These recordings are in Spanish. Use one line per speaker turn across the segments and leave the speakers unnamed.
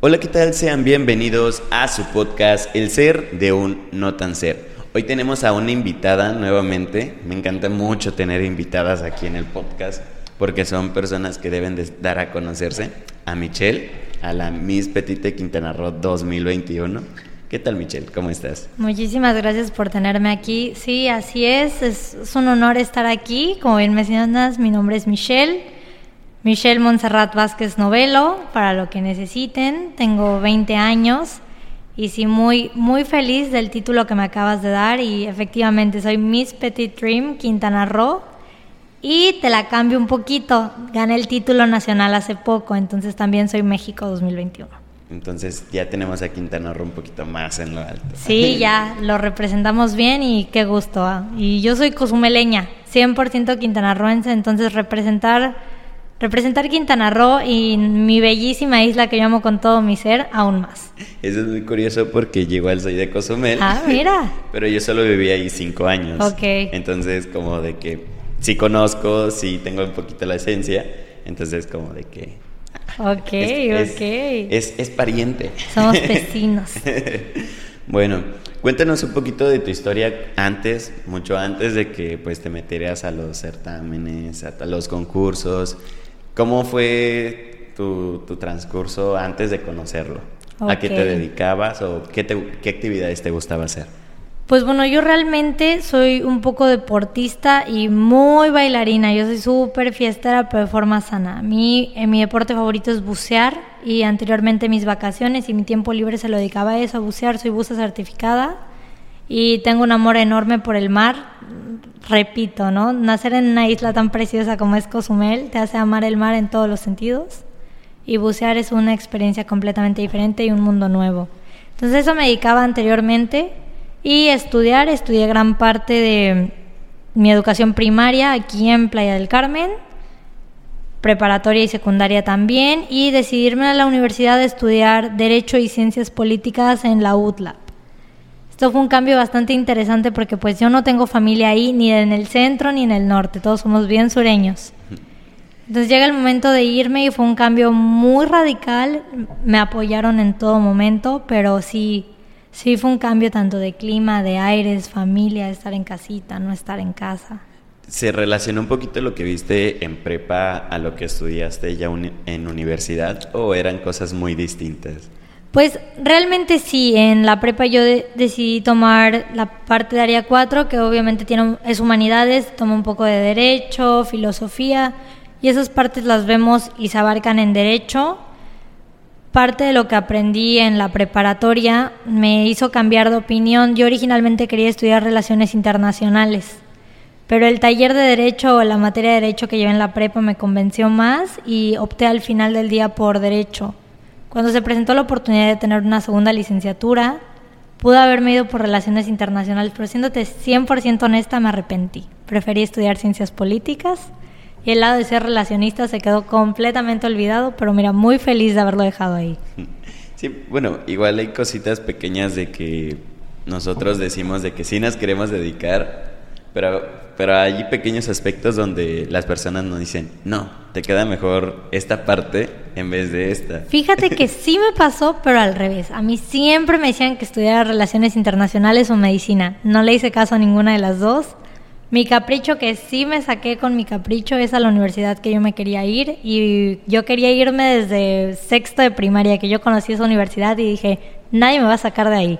Hola, ¿qué tal? Sean bienvenidos a su podcast El Ser de un No Tan Ser. Hoy tenemos a una invitada nuevamente. Me encanta mucho tener invitadas aquí en el podcast porque son personas que deben de dar a conocerse. A Michelle, a la Miss Petite Quintana Roo 2021. ¿Qué tal Michelle? ¿Cómo estás?
Muchísimas gracias por tenerme aquí. Sí, así es. Es, es un honor estar aquí. Como bien mencionas, mi nombre es Michelle. Michelle Montserrat Vázquez Novelo, para lo que necesiten. Tengo 20 años y sí, muy, muy feliz del título que me acabas de dar. Y efectivamente, soy Miss Petit Dream Quintana Roo. Y te la cambio un poquito. Gané el título nacional hace poco, entonces también soy México 2021.
Entonces ya tenemos a Quintana Roo un poquito más en lo alto.
Sí, ya lo representamos bien y qué gusto. ¿ah? Y yo soy cozumeleña, 100% quintanarroense, entonces representar representar Quintana Roo y mi bellísima isla que yo amo con todo mi ser, aún más.
Eso es muy curioso porque yo igual soy de Cozumel.
Ah, mira.
Pero yo solo viví ahí cinco años.
Ok.
Entonces, como de que sí conozco, sí tengo un poquito la esencia. Entonces, como de que.
Ok,
es,
ok.
Es, es, pariente.
Somos vecinos.
bueno, cuéntanos un poquito de tu historia antes, mucho antes de que pues te metieras a los certámenes, a los concursos. ¿Cómo fue tu, tu transcurso antes de conocerlo?
Okay.
¿A qué te dedicabas o qué, te, qué actividades te gustaba hacer?
Pues bueno, yo realmente soy un poco deportista y muy bailarina. Yo soy súper fiestera, pero de forma sana. A mí, eh, mi deporte favorito es bucear y anteriormente mis vacaciones y mi tiempo libre se lo dedicaba a eso, a bucear. Soy buza certificada y tengo un amor enorme por el mar. Repito, ¿no? Nacer en una isla tan preciosa como es Cozumel te hace amar el mar en todos los sentidos y bucear es una experiencia completamente diferente y un mundo nuevo. Entonces eso me dedicaba anteriormente y estudiar, estudié gran parte de mi educación primaria aquí en Playa del Carmen, preparatoria y secundaria también, y decidirme a la universidad a estudiar Derecho y Ciencias Políticas en la UTLAP. Esto fue un cambio bastante interesante porque pues yo no tengo familia ahí, ni en el centro ni en el norte, todos somos bien sureños. Entonces llega el momento de irme y fue un cambio muy radical, me apoyaron en todo momento, pero sí, sí fue un cambio tanto de clima, de aires, familia, estar en casita, no estar en casa.
¿Se relacionó un poquito lo que viste en prepa a lo que estudiaste ya en universidad o eran cosas muy distintas?
Pues realmente sí, en la prepa yo de decidí tomar la parte de área 4, que obviamente tiene, es humanidades, tomo un poco de derecho, filosofía, y esas partes las vemos y se abarcan en derecho. Parte de lo que aprendí en la preparatoria me hizo cambiar de opinión. Yo originalmente quería estudiar relaciones internacionales, pero el taller de derecho o la materia de derecho que llevé en la prepa me convenció más y opté al final del día por derecho. Cuando se presentó la oportunidad de tener una segunda licenciatura, pude haberme ido por relaciones internacionales, pero siéndote 100% honesta me arrepentí. Preferí estudiar ciencias políticas y el lado de ser relacionista se quedó completamente olvidado, pero mira, muy feliz de haberlo dejado ahí.
Sí, bueno, igual hay cositas pequeñas de que nosotros decimos de que sí nos queremos dedicar, pero, pero hay pequeños aspectos donde las personas nos dicen, no, te queda mejor esta parte en vez de esta.
Fíjate que sí me pasó, pero al revés. A mí siempre me decían que estudiara relaciones internacionales o medicina. No le hice caso a ninguna de las dos. Mi capricho que sí me saqué con mi capricho es a la universidad que yo me quería ir y yo quería irme desde sexto de primaria que yo conocí esa universidad y dije, nadie me va a sacar de ahí.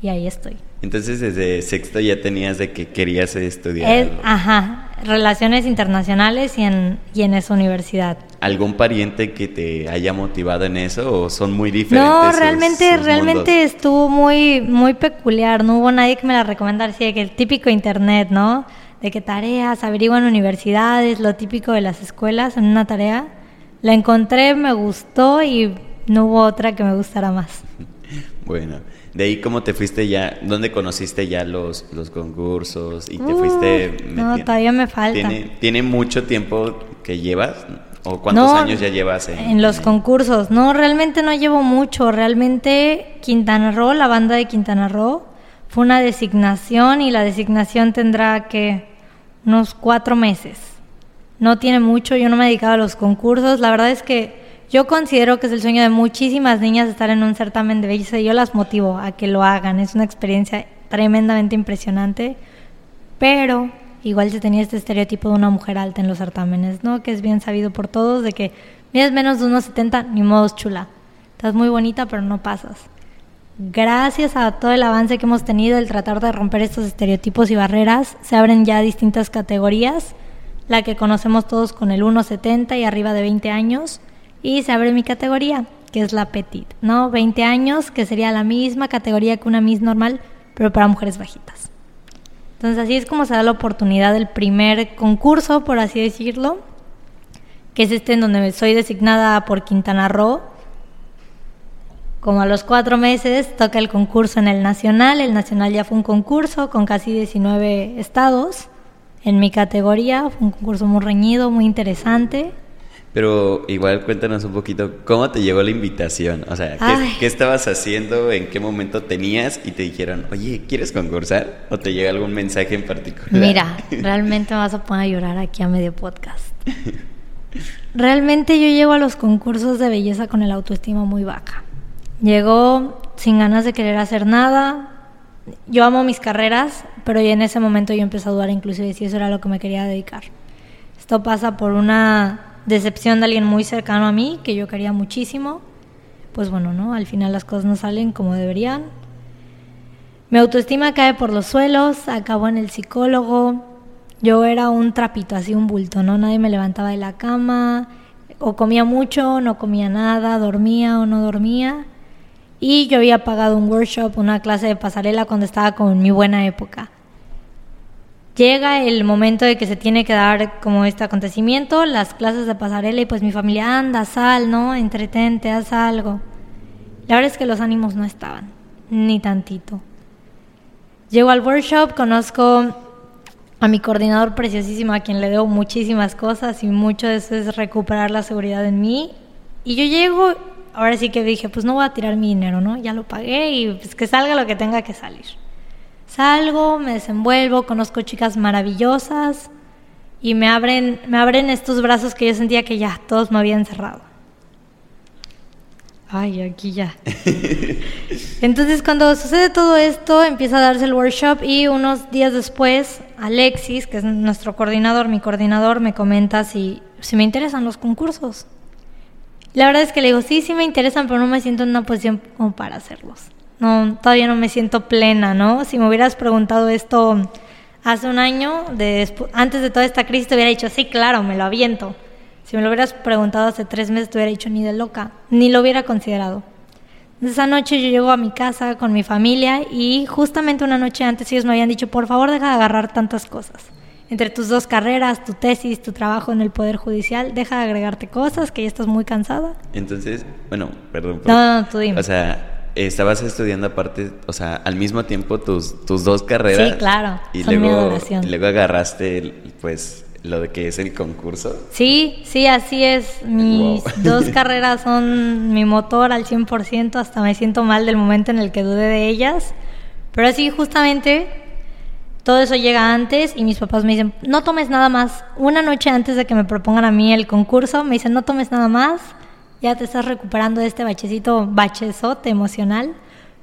Y ahí estoy.
Entonces desde sexto ya tenías de que querías estudiar.
Es, ajá, relaciones internacionales y en, y en esa universidad.
¿Algún pariente que te haya motivado en eso o son muy diferentes?
No,
sus-
realmente,
sus
realmente
mundos?
estuvo muy, muy peculiar. No hubo nadie que me la recomendara así de que el típico internet, ¿no? De que tareas, averiguan universidades, lo típico de las escuelas en una tarea. La encontré, me gustó y no hubo otra que me gustara más.
Bueno, de ahí cómo te fuiste ya, ¿dónde conociste ya los, los concursos y te fuiste
no, todavía me falta.
¿Tiene, ¿Tiene mucho tiempo que llevas? ¿O cuántos
No,
años ya llevas en,
en los
en-
concursos? No, realmente no llevo mucho. Realmente Quintana Roo, la banda de Quintana Roo, fue una designación y la designación tendrá que unos cuatro meses. No tiene mucho, yo no me he dedicado a los concursos. La verdad es que yo considero que es el sueño de muchísimas niñas estar en un certamen de belleza y yo las motivo a que lo hagan. Es una experiencia tremendamente impresionante, pero igual se tenía este estereotipo de una mujer alta en los certámenes, ¿no? Que es bien sabido por todos de que mides menos de unos 70, ni modo chula. Estás muy bonita, pero no pasas. Gracias a todo el avance que hemos tenido, el tratar de romper estos estereotipos y barreras, se abren ya distintas categorías, la que conocemos todos con el 1,70 y arriba de 20 años, y se abre mi categoría, que es la petit, ¿no? 20 años, que sería la misma categoría que una Miss normal, pero para mujeres bajitas. Entonces así es como se da la oportunidad del primer concurso, por así decirlo, que es este en donde soy designada por Quintana Roo. Como a los cuatro meses toca el concurso en el Nacional, el Nacional ya fue un concurso con casi 19 estados en mi categoría, fue un concurso muy reñido, muy interesante.
Pero igual cuéntanos un poquito, ¿cómo te llegó la invitación? O sea, ¿qué, estabas haciendo? ¿En qué momento tenías? Y te dijeron, oye, ¿quieres concursar? ¿O te llega algún mensaje en particular?
Mira, realmente me vas a poner a llorar aquí a medio podcast. Realmente yo llego a los concursos de belleza con el autoestima muy baja. Llego sin ganas de querer hacer nada. Yo amo mis carreras, pero en ese momento yo empecé a dudar inclusive si eso era lo que me quería dedicar. Esto pasa por una decepción de alguien muy cercano a mí, que yo quería muchísimo, pues bueno, ¿no? Al final las cosas no salen como deberían. Mi autoestima cae por los suelos, acabo en el psicólogo. Yo era un trapito, así un bulto, ¿no? Nadie me levantaba de la cama, o comía mucho, no comía nada, dormía o no dormía. Y yo había pagado un workshop, una clase de pasarela cuando estaba con mi buena época llega el momento de que se tiene que dar como este acontecimiento, las clases de pasarela y pues mi familia anda, sal, ¿no? Entretente, haz algo. La verdad es que los ánimos no estaban, ni tantito. Llego al workshop, conozco a mi coordinador preciosísimo, a quien le debo muchísimas cosas y mucho de eso es recuperar la seguridad en mí. Y yo llego, ahora sí que dije, pues no voy a tirar mi dinero, ¿no? Ya lo pagué y pues que salga lo que tenga que salir. Salgo, me desenvuelvo, conozco chicas maravillosas y me abren, me abren estos brazos que yo sentía que ya todos me habían cerrado. Ay, aquí ya. Entonces cuando sucede todo esto, empieza a darse el workshop y unos días después, Alexis, que es nuestro coordinador, mi coordinador, me comenta si, si me interesan los concursos. La verdad es que le digo, sí, sí me interesan, pero no me siento en una posición como para hacerlos no, todavía no me siento plena, ¿no? Si me hubieras preguntado esto hace un año, antes de toda esta crisis, te hubiera dicho, sí, claro, me lo aviento. Si me lo hubieras preguntado hace tres meses, te hubiera dicho, ni de loca, ni lo hubiera considerado. Esa noche yo llego a mi casa con mi familia y justamente una noche antes ellos me habían dicho, por favor deja de agarrar tantas cosas. Entre tus dos carreras, tu tesis, tu trabajo en el Poder Judicial, deja de agregarte cosas, que ya estás muy cansada.
Entonces, bueno, perdón.
no, no, tú dime.
O sea, estabas estudiando aparte, o sea, al mismo tiempo tus, tus dos carreras.
Sí, claro.
Y luego, luego agarraste, pues, lo de que es el concurso.
Sí, sí, así es. Mis dos carreras son mi motor al 100%, hasta me siento mal del momento en el que dudé de ellas. Pero sí, justamente, todo eso llega antes y mis papás me dicen, no tomes nada más. Una noche antes de que me propongan a mí el concurso, me dicen, no tomes nada más ya te estás recuperando de este bachecito, bachezote emocional,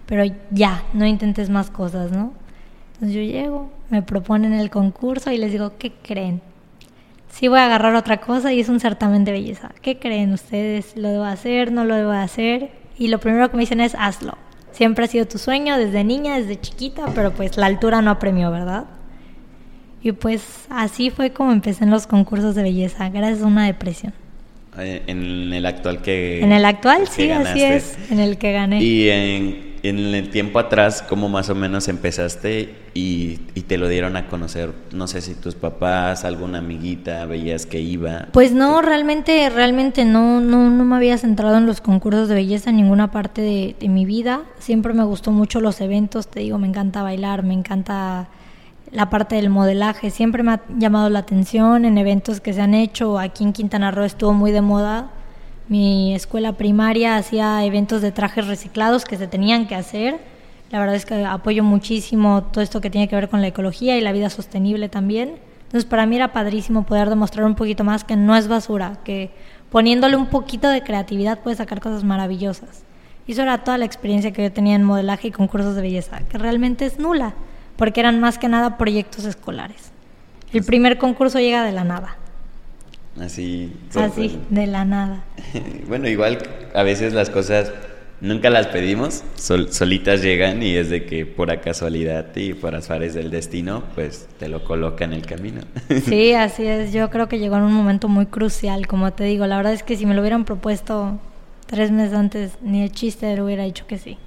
pero ya, no intentes más cosas, ¿no? Entonces yo llego, me proponen el concurso y les digo, ¿qué creen? Sí voy a agarrar otra cosa y es un certamen de belleza. ¿Qué creen ustedes? ¿Lo debo hacer? ¿No lo debo hacer? Y lo primero que me dicen es, hazlo. Siempre ha sido tu sueño desde niña, desde chiquita, pero pues la altura no apremió, ¿verdad? Y pues así fue como empecé en los concursos de belleza, gracias a una depresión.
Eh, en el actual que...
En el actual, sí, así es, en el que gané.
Y en, el tiempo atrás, ¿cómo más o menos empezaste y, te lo dieron a conocer? No sé si tus papás, alguna amiguita, veías que iba.
Pues no, realmente, realmente no, no, no me había centrado en los concursos de belleza en ninguna parte de, de mi vida. Siempre me gustó mucho los eventos, te digo, me encanta bailar, me encanta la parte del modelaje. Siempre me ha llamado la atención en eventos que se han hecho. Aquí en Quintana Roo estuvo muy de moda. Mi escuela primaria hacía eventos de trajes reciclados que se tenían que hacer. La verdad es que apoyo muchísimo todo esto que tiene que ver con la ecología y la vida sostenible también. Entonces para mí era padrísimo poder demostrar un poquito más que no es basura, que poniéndole un poquito de creatividad puedes sacar cosas maravillosas. Y eso era toda la experiencia que yo tenía en modelaje y concursos de belleza, que realmente es nula, porque eran más que nada proyectos escolares. El primer concurso llega de la nada.
Así.
Así, de la nada.
bueno, igual a veces las cosas nunca las pedimos, solitas llegan y es de que por casualidad y por azares del destino, pues te lo coloca en el camino.
sí, así es. Yo creo que llegó en un momento muy crucial, como te digo. La verdad es que si me lo hubieran propuesto tres meses antes, ni el chiste hubiera dicho que sí.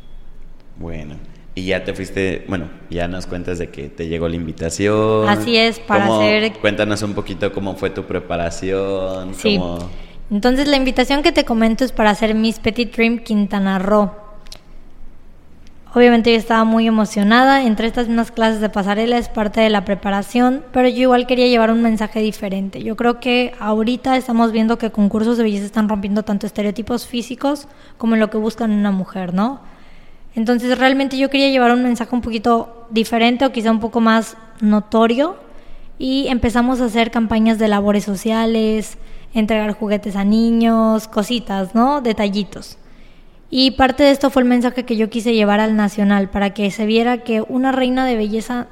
Bueno, y ya te fuiste, bueno, ya nos cuentas de que te llegó la invitación.
Así es, para hacer...
Cuéntanos un poquito cómo fue tu preparación.
Sí. Entonces la invitación que te comento es para hacer Miss Petit Dream Quintana Roo. Obviamente yo estaba muy emocionada, entre estas mismas clases de pasarela es parte de la preparación, pero yo igual quería llevar un mensaje diferente. Yo creo que ahorita estamos viendo que concursos de belleza están rompiendo tanto estereotipos físicos como en lo que buscan una mujer, ¿no? Entonces realmente yo quería llevar un mensaje un poquito diferente o quizá un poco más notorio y empezamos a hacer campañas de labores sociales, entregar juguetes a niños, cositas, ¿no? Detallitos. Y parte de esto fue el mensaje que yo quise llevar al nacional para que se viera que una reina de belleza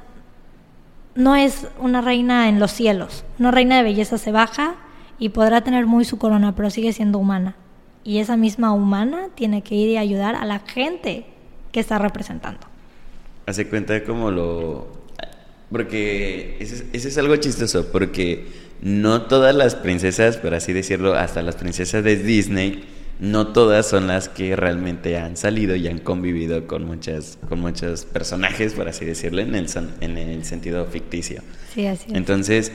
no es una reina en los cielos. Una reina de belleza se baja y podrá tener muy su corona, pero sigue siendo humana. Y esa misma humana tiene que ir y ayudar a la gente que está representando.
Hace cuenta como lo... Porque ese, ese es algo chistoso, porque no todas las princesas, por así decirlo, hasta las princesas de Disney, no todas son las que realmente han salido y han convivido con muchas con muchos personajes, por así decirlo, en el, en el sentido ficticio.
Sí, así es.
Entonces,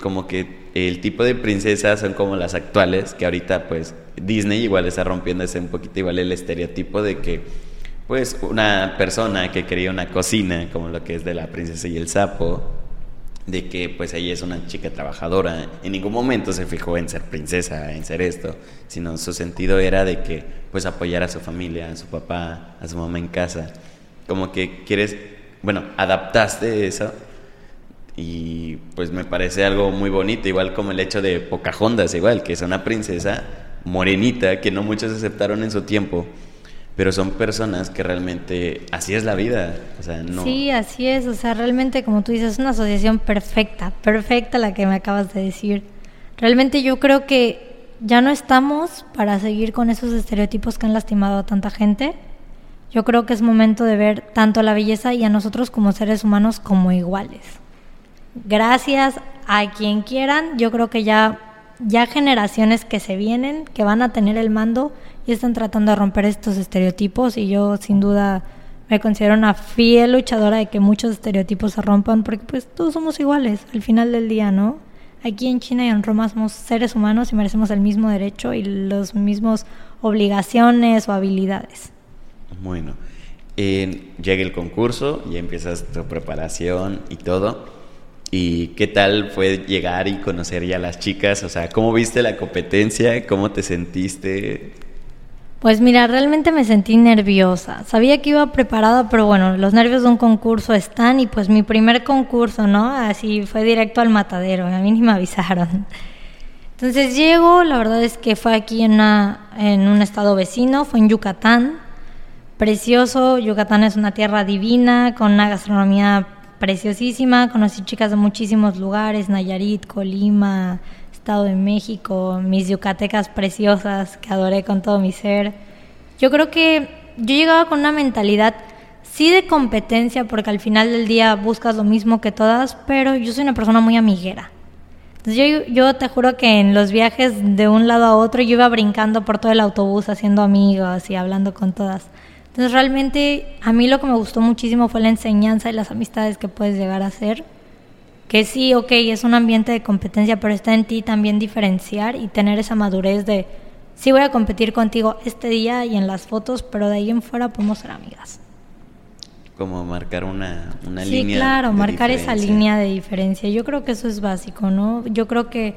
como que el tipo de princesas son como las actuales, que ahorita pues Disney igual está rompiendo ese un poquito igual el estereotipo de que pues una persona que quería una cocina, como lo que es de la princesa y el sapo, de que pues ella es una chica trabajadora. En ningún momento se fijó en ser princesa, en ser esto, sino su sentido era de que pues apoyar a su familia, a su papá, a su mamá en casa. Como que quieres, bueno, adaptaste eso y pues me parece algo muy bonito, igual como el hecho de Pocahontas, igual, que es una princesa morenita que no muchos aceptaron en su tiempo pero son personas que realmente así es la vida.
Sí, así es. O sea, realmente, como tú dices, es una asociación perfecta, perfecta la que me acabas de decir. Realmente yo creo que ya no estamos para seguir con esos estereotipos que han lastimado a tanta gente. Yo creo que es momento de ver tanto la belleza y a nosotros como seres humanos como iguales. Gracias a quien quieran, yo creo que ya ya generaciones que se vienen, que van a tener el mando y están tratando de romper estos estereotipos y yo sin duda me considero una fiel luchadora de que muchos estereotipos se rompan porque pues todos somos iguales al final del día, ¿no? Aquí en China y en Roma somos seres humanos y merecemos el mismo derecho y los mismos obligaciones o habilidades.
Bueno, llega el concurso y empiezas tu preparación y todo. ¿Y qué tal fue llegar y conocer ya a las chicas? O sea, ¿cómo viste la competencia? ¿Cómo te sentiste?
Pues mira, realmente me sentí nerviosa. Sabía que iba preparada, pero bueno, los nervios de un concurso están y pues mi primer concurso, ¿no? Así fue directo al matadero, a mí ni me avisaron. Entonces llego, la verdad es que fue aquí en, una, en un estado vecino, fue en Yucatán. Precioso, Yucatán es una tierra divina, con una gastronomía preciosísima, conocí chicas de muchísimos lugares, Nayarit, Colima, Estado de México, mis yucatecas preciosas que adoré con todo mi ser. Yo creo que yo llegaba con una mentalidad sí de competencia porque al final del día buscas lo mismo que todas, pero yo soy una persona muy amiguera. Entonces yo, yo te juro que en los viajes de un lado a otro yo iba brincando por todo el autobús haciendo amigos y hablando con todas. Entonces realmente a mí lo que me gustó muchísimo fue la enseñanza y las amistades que puedes llegar a hacer. Que sí, ok, es un ambiente de competencia, pero está en ti también diferenciar y tener esa madurez de, sí voy a competir contigo este día y en las fotos, pero de ahí en fuera podemos ser amigas.
Como marcar una, una
línea. Sí, claro, marcar esa línea de diferencia. Yo creo que eso es básico, ¿no? Yo creo que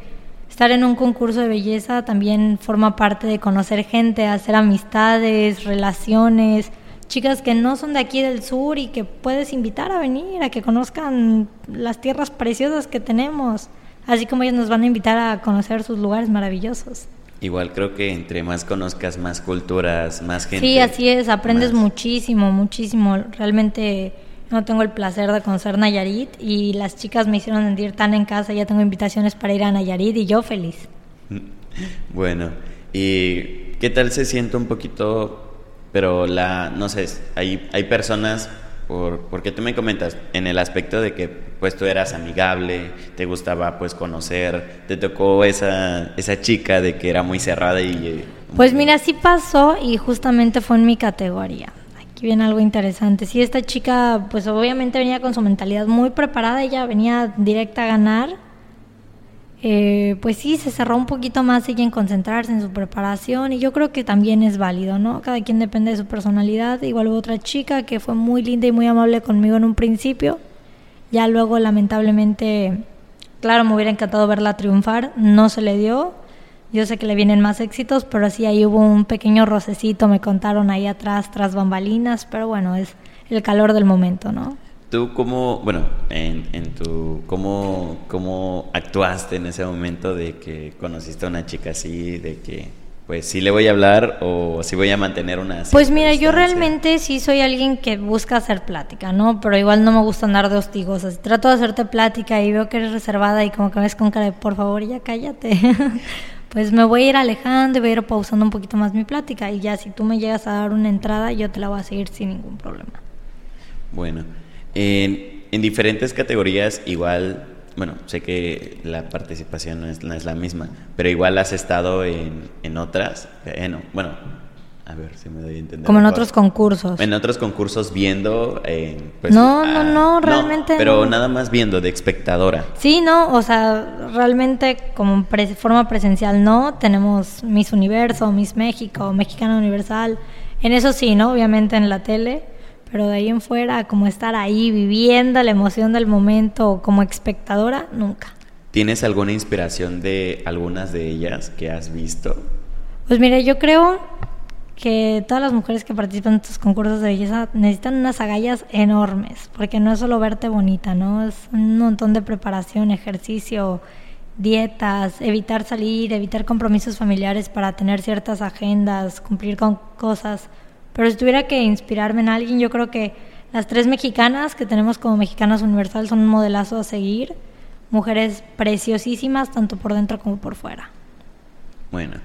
estar en un concurso de belleza también forma parte de conocer gente, hacer amistades, relaciones, chicas que no son de aquí del sur y que puedes invitar a venir, a que conozcan las tierras preciosas que tenemos. así como ellos nos van a invitar a conocer sus lugares maravillosos.
Igual creo que entre más conozcas más culturas, más gente.
Sí, así es, aprendes muchísimo, muchísimo. Realmente no tengo el placer de conocer Nayarit y las chicas me hicieron sentir tan en casa, ya tengo invitaciones para ir a Nayarit y yo feliz.
Bueno, ¿y qué tal se siente un poquito, pero la, no sé, hay, hay personas por, porque tú me comentas en el aspecto de que pues tú eras amigable, te gustaba pues conocer, te tocó esa, esa chica de que era muy cerrada y... Eh,
pues mira, sí pasó y justamente fue en mi categoría. Aquí viene algo interesante. Sí, esta chica pues obviamente venía con su mentalidad muy preparada, ella venía directa a ganar eh, pues sí, se cerró un poquito más ella en concentrarse en su preparación y yo creo que también es válido, ¿no? Cada quien depende de su personalidad. Igual hubo otra chica que fue muy linda y muy amable conmigo en un principio. Ya luego, lamentablemente, claro, me hubiera encantado verla triunfar, no se le dio. Yo sé que le vienen más éxitos, pero sí ahí hubo un pequeño rocecito, me contaron ahí atrás, tras bambalinas, pero bueno, es el calor del momento, ¿no?
¿Tú cómo, bueno, en, en tu, cómo, cómo actuaste en ese momento de que conociste a una chica así, de que, pues, sí le voy a hablar o sí voy a mantener una...
Pues mira, yo realmente sí soy alguien que busca hacer plática, ¿no? Pero igual no me gusta andar de hostigosa. Si trato de hacerte plática y veo que eres reservada y como que ves con cara de, por favor, ya cállate. pues me voy a ir alejando y voy a ir pausando un poquito más mi plática. Y ya si tú me llegas a dar una entrada, yo te la voy a seguir sin ningún problema.
Bueno. En, en, diferentes categorías, igual, bueno, sé que la participación no es, la misma, pero igual has estado en, en otras, eh, no, bueno, a ver si me doy a entender.
Como en otros concursos.
En otros concursos viendo. Eh, pues,
no, no, no, realmente.
pero nada más viendo, de espectadora.
Sí, no, o sea, realmente como forma presencial no. Tenemos Miss Universo, Miss México, Mexicana Universal. En eso sí, ¿no? Obviamente en la tele pero de ahí en fuera, como estar ahí viviendo la emoción del momento como espectadora, nunca.
¿Tienes alguna inspiración de algunas de ellas que has visto?
Pues mira, yo creo que todas las mujeres que participan en estos concursos de belleza necesitan unas agallas enormes, porque no es solo verte bonita, ¿no? Es un montón de preparación, ejercicio, dietas, evitar salir, evitar compromisos familiares para tener ciertas agendas, cumplir con cosas pero si tuviera que inspirarme en alguien, yo creo que las tres mexicanas que tenemos como Mexicanas Universal son un modelazo a seguir. Mujeres preciosísimas, tanto por dentro como por fuera.
Bueno,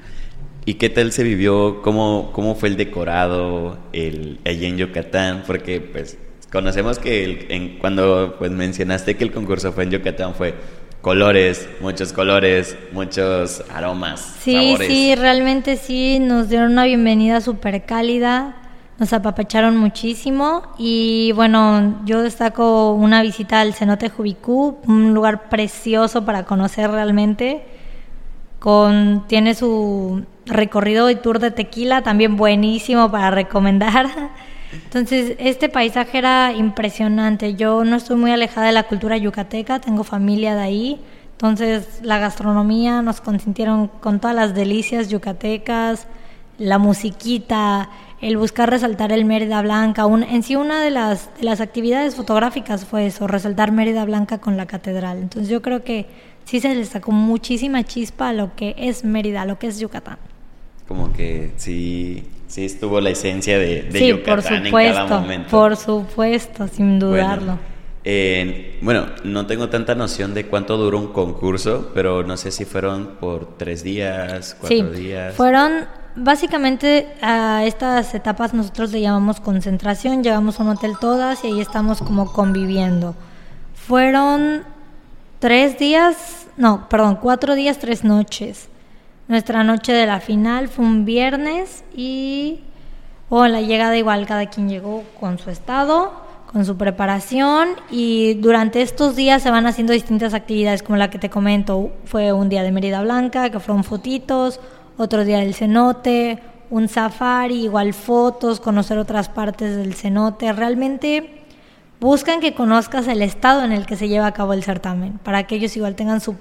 ¿y qué tal se vivió? ¿Cómo, cómo fue el decorado el, allí en Yucatán? Porque pues conocemos que en, cuando pues, mencionaste que el concurso fue en Yucatán fue colores, muchos colores, muchos aromas.
Sí, sí, realmente sí, nos dieron una bienvenida súper cálida, nos apapacharon muchísimo y bueno, yo destaco una visita al cenote Jubicú, un lugar precioso para conocer realmente. Con, tiene su recorrido y tour de tequila, también buenísimo para recomendar. Entonces, este paisaje era impresionante. Yo no estoy muy alejada de la cultura yucateca, tengo familia de ahí. Entonces, la gastronomía nos consintieron con todas las delicias yucatecas, la musiquita, el buscar resaltar el Mérida Blanca. en sí, una de las, de las actividades fotográficas fue eso, resaltar Mérida Blanca con la catedral. Entonces, yo creo que sí se le sacó muchísima chispa a lo que es Mérida, a lo que es Yucatán.
Como que sí sí estuvo la esencia de, de sí,
por supuesto, en cada momento. Por supuesto, sin dudarlo.
Bueno, no tengo tanta noción de cuánto duró un concurso, pero no sé si fueron por tres días, cuatro sí, días.
Fueron básicamente a estas etapas nosotros le llamamos concentración, llegamos a un hotel todas y ahí estamos como conviviendo. Fueron tres días, no, perdón, cuatro días, tres noches. Nuestra noche de la final fue un viernes y o la llegada igual cada quien llegó con su estado, con su preparación y durante estos días se van haciendo distintas actividades como la que te comento. Fue un día de Mérida Blanca, que fueron fotitos, otro día del cenote, un safari, igual fotos, conocer otras partes del cenote. Realmente buscan que conozcas el estado en el que se lleva a cabo el certamen, para que ellos igual tengan su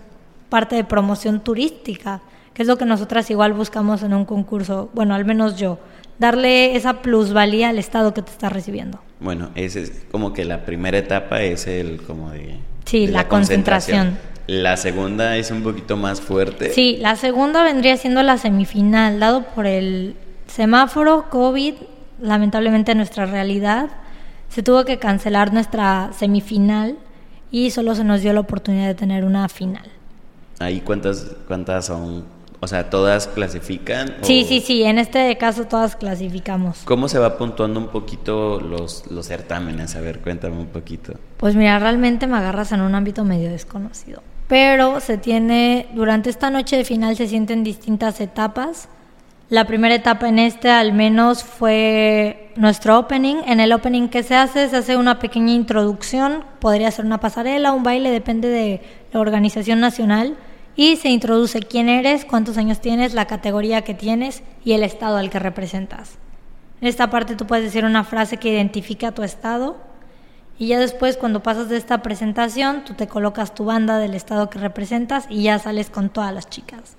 parte de promoción turística que es lo que nosotras igual buscamos en un concurso, bueno, al menos yo, darle esa plusvalía al Estado que te está recibiendo.
Bueno, ese es como que la primera etapa es el como de...
Sí, la, concentración.
la segunda es un poquito más fuerte.
Sí, la segunda vendría siendo la semifinal, dado por el semáforo, COVID, lamentablemente nuestra realidad, se tuvo que cancelar nuestra semifinal y solo se nos dio la oportunidad de tener una final.
¿Ahí cuántas, cuántas son? O sea, ¿todas clasifican?
Sí,
o-
sí, sí, en este caso todas clasificamos.
¿Cómo se va puntuando un poquito los, los certámenes? A ver, cuéntame un poquito.
Pues mira, realmente me agarras en un ámbito medio desconocido. Pero se tiene, durante esta noche de final se sienten distintas etapas. La primera etapa en este al menos fue nuestro opening. En el opening que se hace, se hace una pequeña introducción, podría ser una pasarela, un baile, depende de la organización nacional. Y se introduce quién eres, cuántos años tienes, la categoría que tienes y el estado al que representas. En esta parte tú puedes decir una frase que identifica tu estado y ya después cuando pasas de esta presentación tú te colocas tu banda del estado que representas y ya sales con todas las chicas.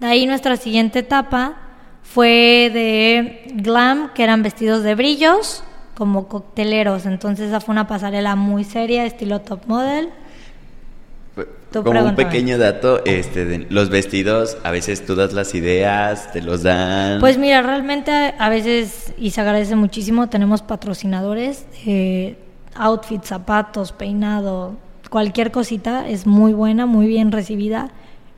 De ahí nuestra siguiente etapa fue de glam, que eran vestidos de brillos como cocteleros, entonces esa fue una pasarela muy seria, estilo top model. Tú
Como un pequeño dato, este, de los vestidos, a veces tú das las ideas, te los dan.
Pues mira, realmente a veces, y se agradece muchísimo, tenemos patrocinadores, de outfits, zapatos, peinado, cualquier cosita es muy buena, muy bien recibida.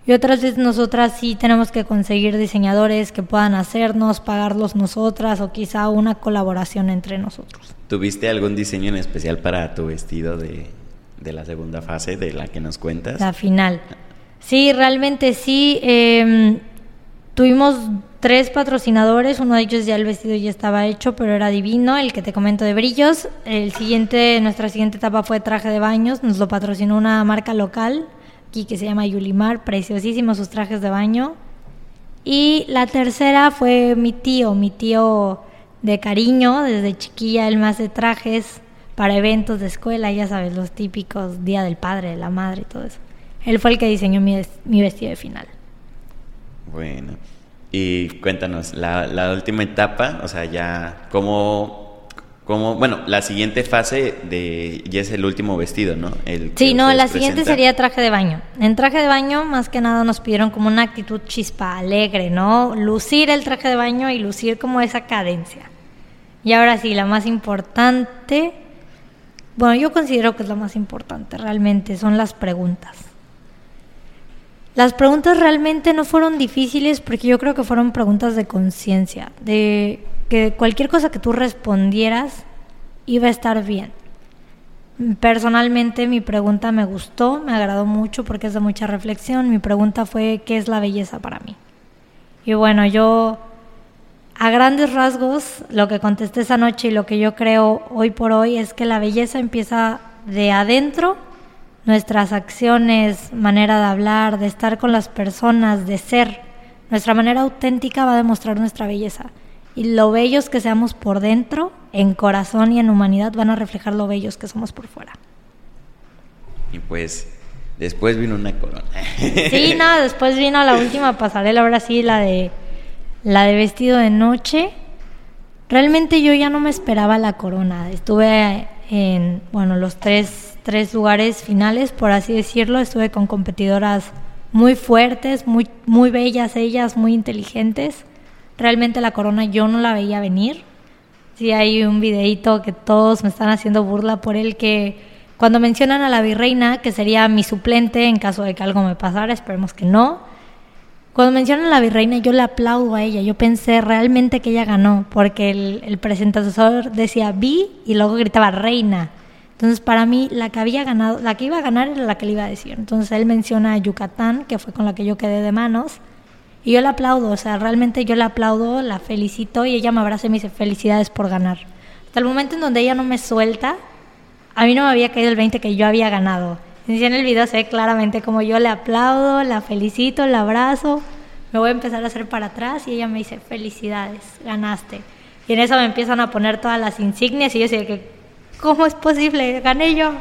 Y otras veces nosotras sí tenemos que conseguir diseñadores que puedan hacernos, pagarlos nosotras o quizá una colaboración entre nosotros.
¿Tuviste algún diseño en especial para tu vestido de, de la segunda fase de la que nos cuentas?
La final. Sí, realmente sí. eh, tuvimos tres patrocinadores, uno de ellos ya el vestido ya estaba hecho, pero era divino, el que te comento de brillos. El siguiente, nuestra siguiente etapa fue traje de baños, nos lo patrocinó una marca local aquí que se llama Yulimar, preciosísimos sus trajes de baño. Y la tercera fue mi tío, mi tío de cariño, desde chiquilla él me hace trajes para eventos de escuela, ya sabes, los típicos Día del Padre, de la Madre y todo eso. Él fue el que diseñó mi, mi vestido de final.
Bueno, y cuéntanos, la, la última etapa, o sea, ya, ¿cómo, cómo, bueno, la siguiente fase de, ya es el último vestido, ¿no? El
Sí, no, la siguiente sería traje de baño. En traje de baño, más que nada, nos pidieron como una actitud chispa, alegre, ¿no? Lucir el traje de baño y lucir como esa cadencia. Y ahora sí, la más importante, bueno, yo considero que es la más importante realmente, son las preguntas. Las preguntas realmente no fueron difíciles porque yo creo que fueron preguntas de conciencia, de que cualquier cosa que tú respondieras iba a estar bien. Personalmente mi pregunta me gustó, me agradó mucho porque es de mucha reflexión. Mi pregunta fue ¿qué es la belleza para mí? Y bueno, yo a grandes rasgos lo que contesté esa noche y lo que yo creo hoy por hoy es que la belleza empieza de adentro, nuestras acciones, manera de hablar, de estar con las personas, de ser. Nuestra manera auténtica va a demostrar nuestra belleza. Y lo bellos que seamos por dentro, en corazón y en humanidad, van a reflejar lo bellos que somos por fuera.
Y pues, después vino una corona.
Sí, no, después vino la última pasarela, ahora sí, la de la de vestido de noche. Realmente yo ya no me esperaba la corona. Estuve en, bueno, los tres, tres lugares finales, por así decirlo. Estuve con competidoras muy fuertes, muy, muy bellas ellas, muy inteligentes. Realmente la corona yo no la veía venir. Sí, hay un videíto que todos me están haciendo burla por él que cuando mencionan a la virreina, que sería mi suplente en caso de que algo me pasara, esperemos que no. Cuando mencionan a la virreina, yo le aplaudo a ella. Yo pensé realmente que ella ganó, porque el, el presentador decía vi y luego gritaba reina. Entonces, para mí, la que había ganado, la que iba a ganar era la que le iba a decir. Entonces, él menciona a Yucatán, que fue con la que yo quedé de manos. Y yo le aplaudo, o sea, realmente yo le aplaudo, la felicito y ella me abraza y me dice felicidades por ganar. Hasta el momento en donde ella no me suelta, a mí no me había caído el 20 que yo había ganado. En el video se ve claramente como yo le aplaudo, la felicito, la abrazo, me voy a empezar a hacer para atrás y ella me dice felicidades, ganaste. Y en eso me empiezan a poner todas las insignias y yo decía que, ¿cómo es posible? Gané yo.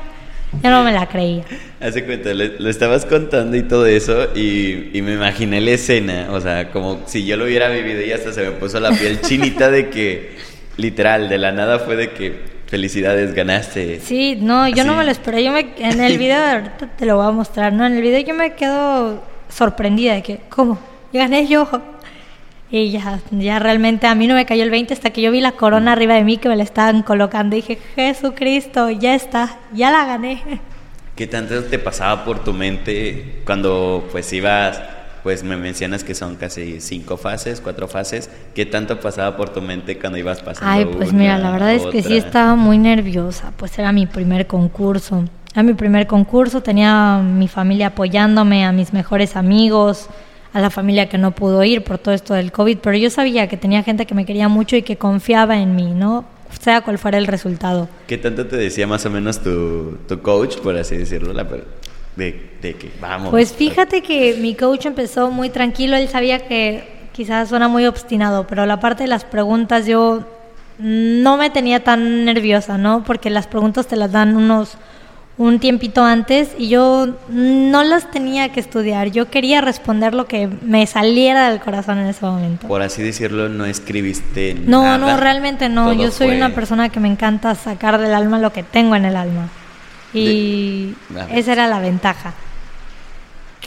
Yo no me la creía.
Hace cuenta, le- lo estabas contando y todo eso, y, y me imaginé la escena, o sea, como si yo lo hubiera vivido y hasta se me puso la piel chinita de que, literal, de la nada fue de que felicidades, ganaste.
Sí, no, yo no me lo esperé. Yo me, en el video, ahorita te lo voy a mostrar, ¿no? En el video yo me quedo sorprendida de que, ¿cómo? Gané yo. Y ya, ya realmente a mí no me cayó el 20 hasta que yo vi la corona arriba de mí que me la estaban colocando. Y dije, Jesucristo, ya está, ya la gané.
¿Qué tanto te pasaba por tu mente cuando pues ibas, pues me mencionas que son casi cinco fases, cuatro fases? ¿Qué tanto pasaba por tu mente cuando ibas pasando?
Ay, pues
una,
mira, la verdad es que sí
otra?
estaba muy nerviosa, pues era mi primer concurso. Era mi primer concurso, tenía a mi familia apoyándome, a mis mejores amigos, a la familia que no pudo ir por todo esto del COVID, pero yo sabía que tenía gente que me quería mucho y que confiaba en mí, ¿no? Sea cual fuera el resultado.
¿Qué tanto te decía más o menos tu, tu coach, por así decirlo? La de, de que vamos.
Pues fíjate que mi coach empezó muy tranquilo, él sabía que quizás suena muy obstinado, pero la parte de las preguntas yo no me tenía tan nerviosa, ¿no? Porque las preguntas te las dan unos un tiempito antes y yo no las tenía que estudiar, yo quería responder lo que me saliera del corazón en ese momento.
Por así decirlo, no escribiste
No,
nada.
no, realmente no.
Todo
Yo soy
fue-
una persona que me encanta sacar del alma lo que tengo en el alma. Y
De-
esa era la ventaja.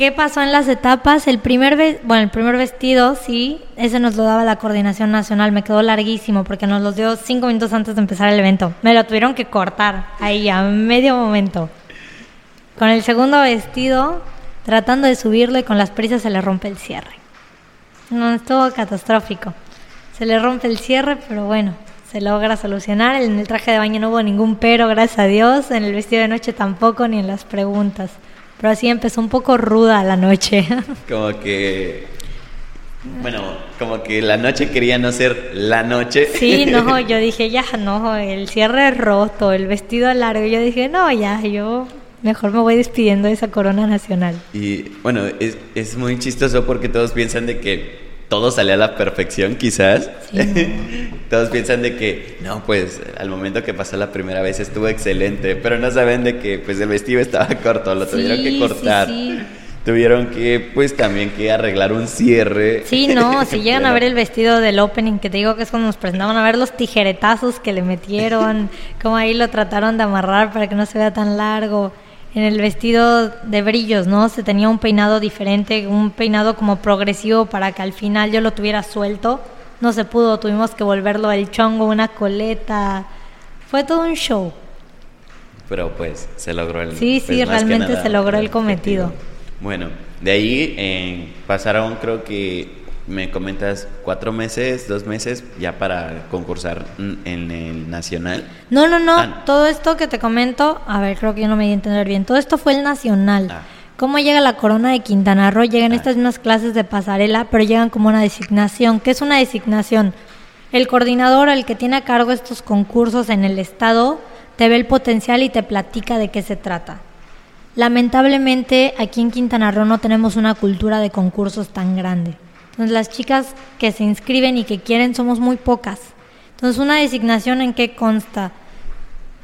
¿Qué pasó en las etapas? El primer, bueno, el primer vestido, sí, ese nos lo daba la coordinación nacional. Me quedó larguísimo porque nos los dio cinco minutos antes de empezar el evento. Me lo tuvieron que cortar ahí a medio momento. Con el segundo vestido, tratando de subirlo y con las prisas se le rompe el cierre. No, estuvo catastrófico. Se le rompe el cierre, pero bueno, se logra solucionar. En el traje de baño no hubo ningún pero, gracias a Dios. En el vestido de noche tampoco, ni en las preguntas. Pero así empezó un poco ruda la noche.
Como que. Bueno, como que la noche quería no ser la noche.
sí, no, yo dije, ya, no, el cierre roto, el vestido largo. Yo dije, no, ya, yo mejor me voy despidiendo de esa corona nacional.
Y bueno, es, es muy chistoso porque todos piensan de que todo sale a la perfección, quizás.
Sí,
todos piensan de que, no, pues al momento que pasó la primera vez estuvo excelente, pero no saben de que pues el vestido estaba corto, lo tuvieron que cortar.
sí.
Tuvieron que, pues también que arreglar un cierre.
Sí, no, si llegan a ver el vestido del opening, que te digo que es cuando nos presentaban a ver los tijeretazos que le metieron, cómo ahí lo trataron de amarrar para que no se vea tan largo. En el vestido de brillos, ¿no? Se tenía un peinado diferente, un peinado como progresivo para que al final yo lo tuviera suelto. No se pudo, tuvimos que volverlo el chongo, una coleta. Fue todo un show.
Pero pues se logró el
Sí,
pues,
sí, realmente
nada,
se logró el cometido.
Bueno, de ahí eh, pasaron creo que me comentas cuatro meses, dos meses ya para concursar en el nacional.
No, no, no.
Ah, no.
Todo esto que te comento, a ver, creo que yo no me di a entender bien. Todo esto fue el nacional.
Ah.
¿Cómo llega la corona de Quintana Roo? Llegan
Ah.
estas mismas clases de pasarela, pero llegan como una designación. ¿Qué es una designación? El coordinador, el que tiene a cargo estos concursos en el estado, te ve el potencial y te platica de qué se trata. Lamentablemente, aquí en Quintana Roo no tenemos una cultura de concursos tan grande. Entonces, las chicas que se inscriben y que quieren somos muy pocas. Entonces, una designación en qué consta.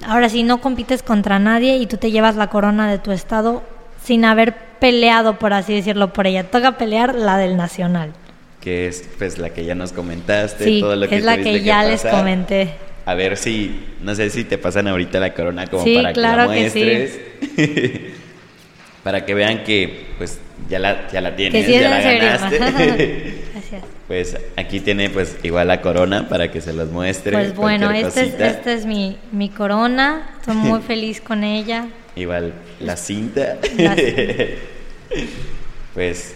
Ahora sí, no compites contra nadie y tú te llevas la corona de tu estado sin haber peleado, por así decirlo, por ella. Toca pelear la del nacional.
que es pues la que ya nos comentaste,
Sí,
todo lo que
es la que ya les comenté.
A ver si, no sé si te pasan ahorita la corona como
Sí,
para
claro
que la
que sí.
para que vean que pues ya la, ya la tienes,
sí
ya la ganaste.
Gracias.
pues aquí tiene pues igual la corona para que se los muestre.
Pues bueno, esta es, esta es mi, mi corona. Estoy muy feliz con ella.
Igual la cinta.
La cinta.
pues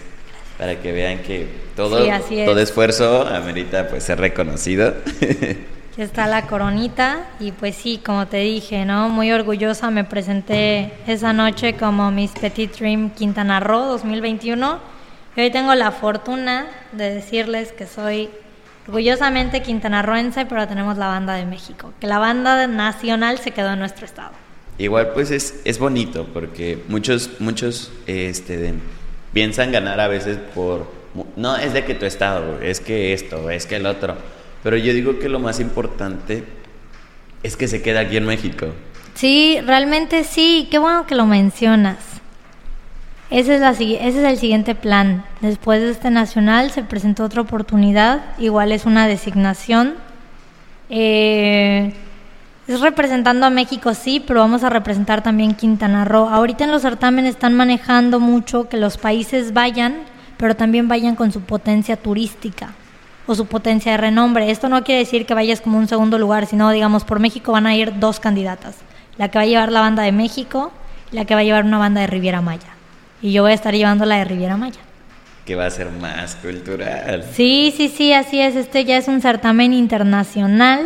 para que vean que todo,
Sí, así es.
todo esfuerzo amerita pues ser reconocido.
Está la coronita y pues sí, como te dije, ¿no? Muy orgullosa me presenté esa noche como Miss Petit Dream Quintana Roo 2021 y hoy tengo la fortuna de decirles que soy orgullosamente quintanarroense, pero tenemos la banda de México, que la banda nacional se quedó en nuestro estado.
Igual pues es, es bonito porque muchos, muchos este, piensan ganar a veces por... No, es de que tu estado, es que esto, es que el otro. Pero yo digo que lo más importante es que se queda aquí en México.
Sí, realmente sí, qué bueno que lo mencionas. Ese es, la, ese es el siguiente plan. Después de este nacional se presentó otra oportunidad, igual es una designación. Eh, Es representando a México, sí, pero vamos a representar también Quintana Roo. Ahorita en los certámenes están manejando mucho que los países vayan, pero también vayan con su potencia turística o su potencia de renombre. Esto no quiere decir que vayas como un segundo lugar, sino, digamos, por México van a ir dos candidatas. La que va a llevar la banda de México y la que va a llevar una banda de Riviera Maya. Y yo voy a estar llevando la de Riviera Maya.
Que va a ser más cultural.
Sí, sí, sí, así es. Este ya es un certamen internacional.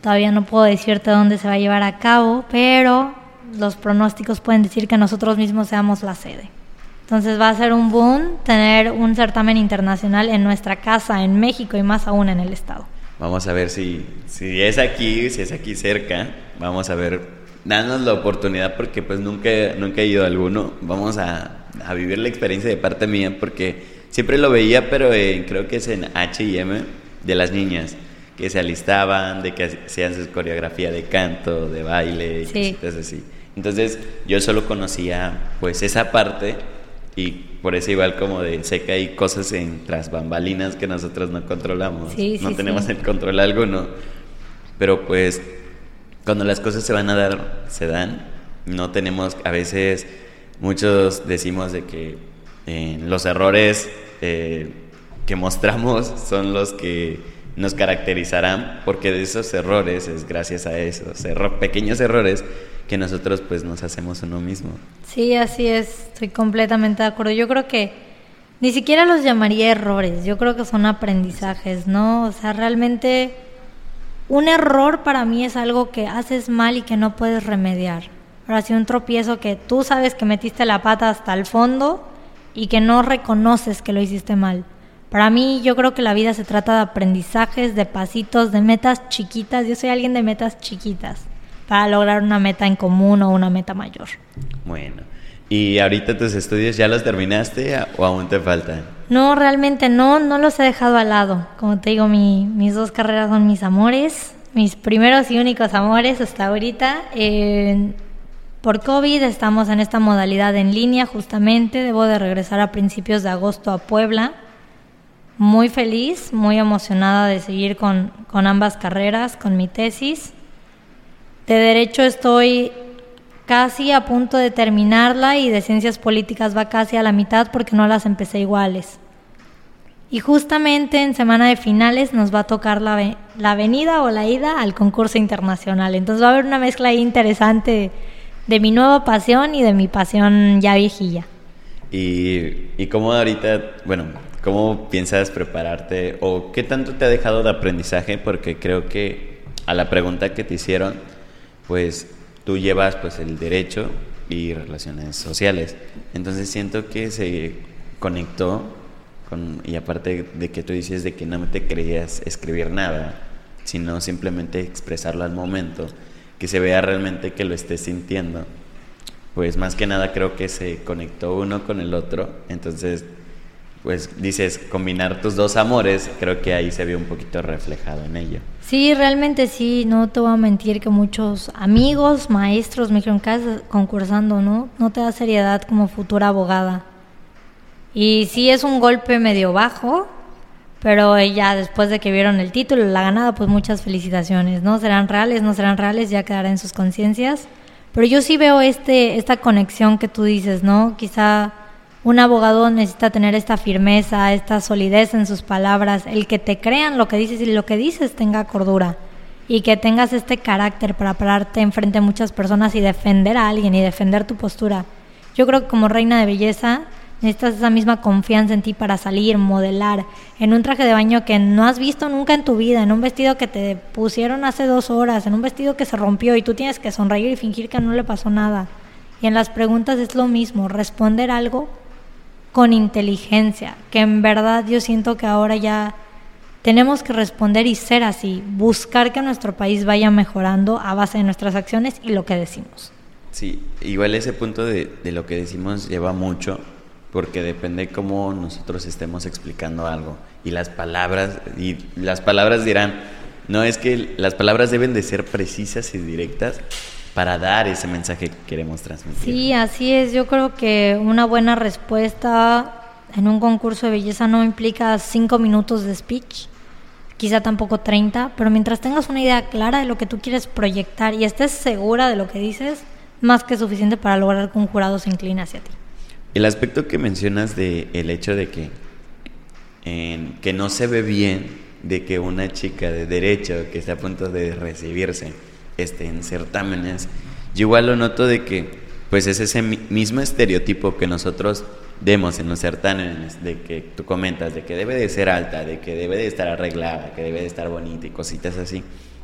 Todavía no puedo decirte dónde se va a llevar a cabo, pero los pronósticos pueden decir que nosotros mismos seamos la sede. Entonces va a ser un boom tener un certamen internacional en nuestra casa, en México y más aún en el estado.
Vamos a ver si, si es aquí, si es aquí cerca. Vamos a ver, danos la oportunidad porque pues nunca, nunca he ido a alguno. Vamos a, a vivir la experiencia de parte mía porque siempre lo veía, pero creo que es en H&M de las niñas que se alistaban, de que hacían su coreografía de canto, de baile y cosas así. Entonces yo solo conocía pues esa parte y por eso igual como de sé que hay cosas en tras bambalinas que nosotros no controlamos, no tenemos el control alguno, pero pues cuando las cosas se van a dar, se dan, no tenemos, a veces muchos decimos de que eh, los errores eh, que mostramos son los que nos caracterizarán, porque de esos errores es gracias a esos pequeños errores que nosotros pues nos hacemos uno mismo.
Sí, así es, estoy completamente de acuerdo. Yo creo que ni siquiera los llamaría errores, yo creo que son aprendizajes, ¿no? O sea, realmente un error para mí es algo que haces mal y que no puedes remediar. Ahora sí, un tropiezo que tú sabes que metiste la pata hasta el fondo y que no reconoces que lo hiciste mal. Para mí yo creo que la vida se trata de aprendizajes, de pasitos, de metas chiquitas. Yo soy alguien de metas chiquitas para lograr una meta en común o una meta mayor.
Bueno, ¿y ahorita tus estudios ya los terminaste o aún te faltan?
No, realmente no, no los he dejado al lado. Como te digo, mis dos carreras son mis amores, mis primeros y únicos amores hasta ahorita. por COVID estamos en esta modalidad en línea justamente. Debo de regresar a principios de agosto a Puebla. Muy feliz, muy emocionada de seguir con, con ambas carreras, con mi tesis. De derecho estoy casi a punto de terminarla y de ciencias políticas va casi a la mitad porque no las empecé iguales. Y justamente en semana de finales nos va a tocar la, la venida o la ida al concurso internacional. Entonces va a haber una mezcla ahí interesante de mi nueva pasión y de mi pasión ya viejilla.
¿Y, y cómo ahorita, bueno, cómo piensas prepararte o qué tanto te ha dejado de aprendizaje? Porque creo que a la pregunta que te hicieron, pues tú llevas pues el derecho y relaciones sociales. Entonces siento que se conectó con, y aparte de que tú dices de que no te creías escribir nada, sino simplemente expresarlo al momento, que se vea realmente que lo estés sintiendo. Pues más que nada creo que se conectó uno con el otro, entonces pues dices, combinar tus dos amores, creo que ahí se ve un poquito reflejado en ello.
Sí, realmente sí, no te voy a mentir que muchos amigos, maestros me dijeron, ¿qué estás concursando, no? No te da seriedad como futura abogada. Y sí es un golpe medio bajo, pero ya después de que vieron el título, la ganada, pues muchas felicitaciones, ¿no? Serán reales, no serán reales, ya quedará en sus conciencias. Pero yo sí veo este, esta conexión que tú dices, ¿no? Quizá un abogado necesita tener esta firmeza, esta solidez en sus palabras, el que te crean lo que dices y lo que dices tenga cordura y que tengas este carácter para pararte enfrente de muchas personas y defender a alguien y defender tu postura. Yo creo que como reina de belleza necesitas esa misma confianza en ti para salir, modelar, en un traje de baño que no has visto nunca en tu vida, en un vestido que te pusieron hace dos horas, en un vestido que se rompió y tú tienes que sonreír y fingir que no le pasó nada. Y en las preguntas es lo mismo, responder algo con inteligencia, que en verdad yo siento que ahora ya tenemos que responder y ser así, buscar que nuestro país vaya mejorando a base de nuestras acciones y lo que decimos.
Sí, igual ese punto de, de lo que decimos lleva mucho, porque depende cómo nosotros estemos explicando algo. Y las palabras, y las palabras dirán, no es que las palabras deben de ser precisas y directas, para dar ese mensaje que queremos transmitir.
Sí, así es. Yo creo que una buena respuesta en un concurso de belleza no implica cinco minutos de speech. quizá tampoco 30, pero mientras tengas una idea clara de lo que tú quieres proyectar y estés segura de lo que dices, más que suficiente para lograr que un jurado se incline hacia ti.
El aspecto que mencionas de el hecho de que, que no se ve bien de que una chica de derecho que está a punto de recibirse esté en certámenes, yo igual lo noto de que pues es ese mismo estereotipo que nosotros demos en los certámenes, de que tú comentas, de que debe de ser alta, de que debe de estar arreglada, que debe de estar bonita y cositas así.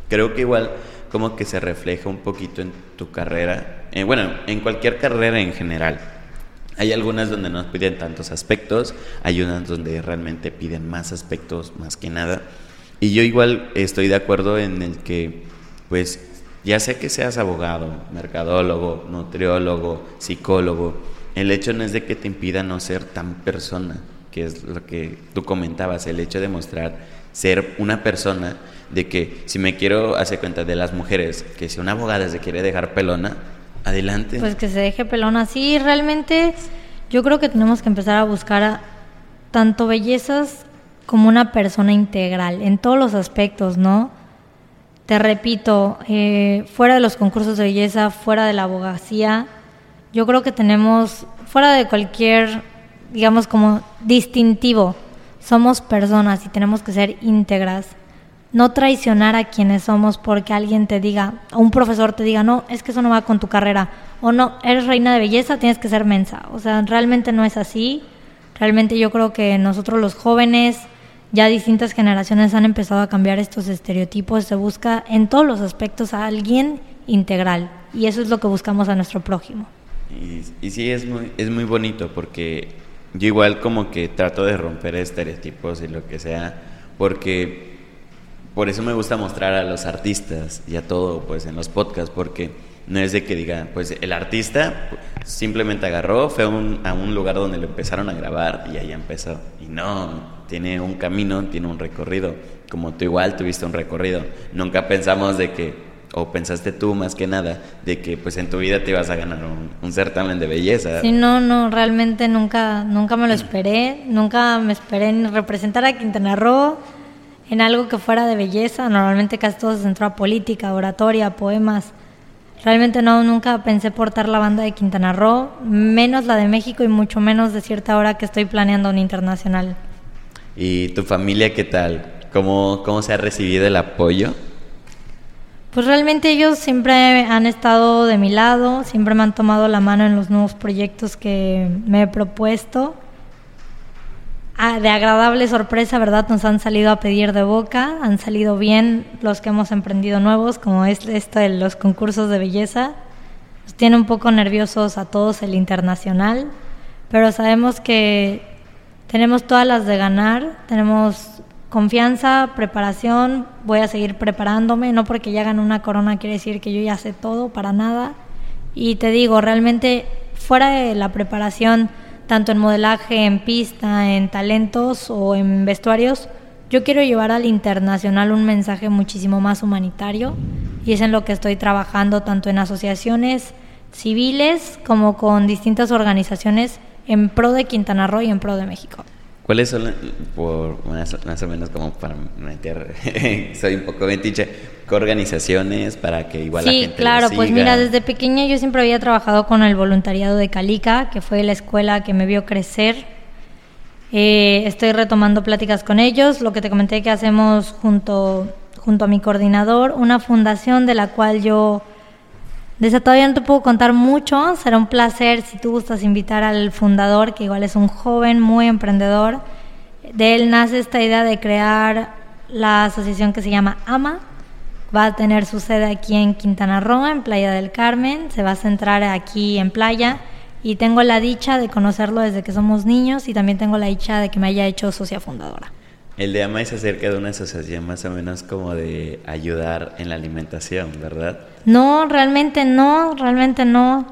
Creo que igual como que se refleja un poquito en tu carrera, eh, bueno, en cualquier carrera en general. Hay algunas donde no piden tantos aspectos, hay unas donde realmente piden más aspectos más que nada. Y yo igual estoy de acuerdo en el que, pues, ya sea que seas abogado, mercadólogo, nutriólogo, psicólogo, el hecho no es de que te impida no ser tan persona, que es lo que tú comentabas, el hecho de mostrar ser una persona, de que si me quiero hacer cuenta de las mujeres, que si una abogada se quiere dejar pelona, adelante.
Pues que se deje pelona, sí, realmente yo creo que tenemos que empezar a buscar tanto bellezas como una persona integral, en todos los aspectos, ¿no? Te repito, eh, fuera de los concursos de belleza, fuera de la abogacía, yo creo que tenemos, fuera de cualquier, digamos, como distintivo, somos personas y tenemos que ser íntegras. No traicionar a quienes somos porque alguien te diga, o un profesor te diga, no, es que eso no va con tu carrera. O no, eres reina de belleza, tienes que ser mensa. O sea, realmente no es así. Realmente yo creo que nosotros los jóvenes, ya distintas generaciones han empezado a cambiar estos estereotipos. Se busca en todos los aspectos a alguien integral. Y eso es lo que buscamos a nuestro prójimo.
Y, sí, es muy, es muy bonito porque yo igual como que trato de romper estereotipos y lo que sea, porque por eso me gusta mostrar a los artistas y a todo pues en los podcasts, porque no es de que diga, pues el artista simplemente agarró, fue a un, a un lugar donde lo empezaron a grabar y ahí empezó. Y no, tiene un camino, tiene un recorrido, como tú igual tuviste un recorrido. Nunca pensamos de que o pensaste tú más que nada de que pues en tu vida te ibas a ganar un, certamen de belleza.
Sí, no, no, realmente nunca, nunca me lo esperé, nunca me esperé en representar a Quintana Roo en algo que fuera de belleza, normalmente casi todo se centró a política, oratoria, poemas. Realmente no, nunca pensé portar la banda de Quintana Roo, menos la de México y mucho menos de cierta hora que estoy planeando un internacional.
¿Y tu familia qué tal? ¿Cómo, cómo se ha recibido el apoyo?
Pues realmente ellos siempre han estado de mi lado, siempre me han tomado la mano en los nuevos proyectos que me he propuesto. Ah, de agradable sorpresa, ¿verdad? Nos han salido a pedir de boca, han salido bien los que hemos emprendido nuevos, como es esto de los concursos de belleza. Nos tiene un poco nerviosos a todos el internacional, pero sabemos que tenemos todas las de ganar, tenemos confianza, preparación, voy a seguir preparándome, no porque ya gané una corona quiere decir que yo ya sé todo, para nada. Y te digo, realmente fuera de la preparación, tanto en modelaje, en pista, en talentos o en vestuarios, yo quiero llevar al internacional un mensaje muchísimo más humanitario y es en lo que estoy trabajando tanto en asociaciones civiles como con distintas organizaciones en pro de Quintana Roo y en pro de México.
¿Cuáles son, por más, o menos como para meter, soy un poco mentiche, qué organizaciones para que igual
la
gente
claro, pues mira, desde pequeña yo siempre había trabajado con el voluntariado de Calica, que fue la escuela que me vio crecer. Eh, estoy retomando pláticas con ellos, lo que te comenté que hacemos junto, junto a mi coordinador, una fundación de la cual yo desde todavía no te puedo contar mucho, será un placer si tú gustas invitar al fundador, que igual es un joven muy emprendedor. De él nace esta idea de crear la asociación que se llama AMA. Va a tener su sede aquí en Quintana Roo, en Playa del Carmen. Se va a centrar aquí en playa. Y tengo la dicha de conocerlo desde que somos niños y también tengo la dicha de que me haya hecho socia fundadora.
El de AMA es acerca de una asociación más o menos como de ayudar en la alimentación, ¿verdad?
No, realmente no, realmente no.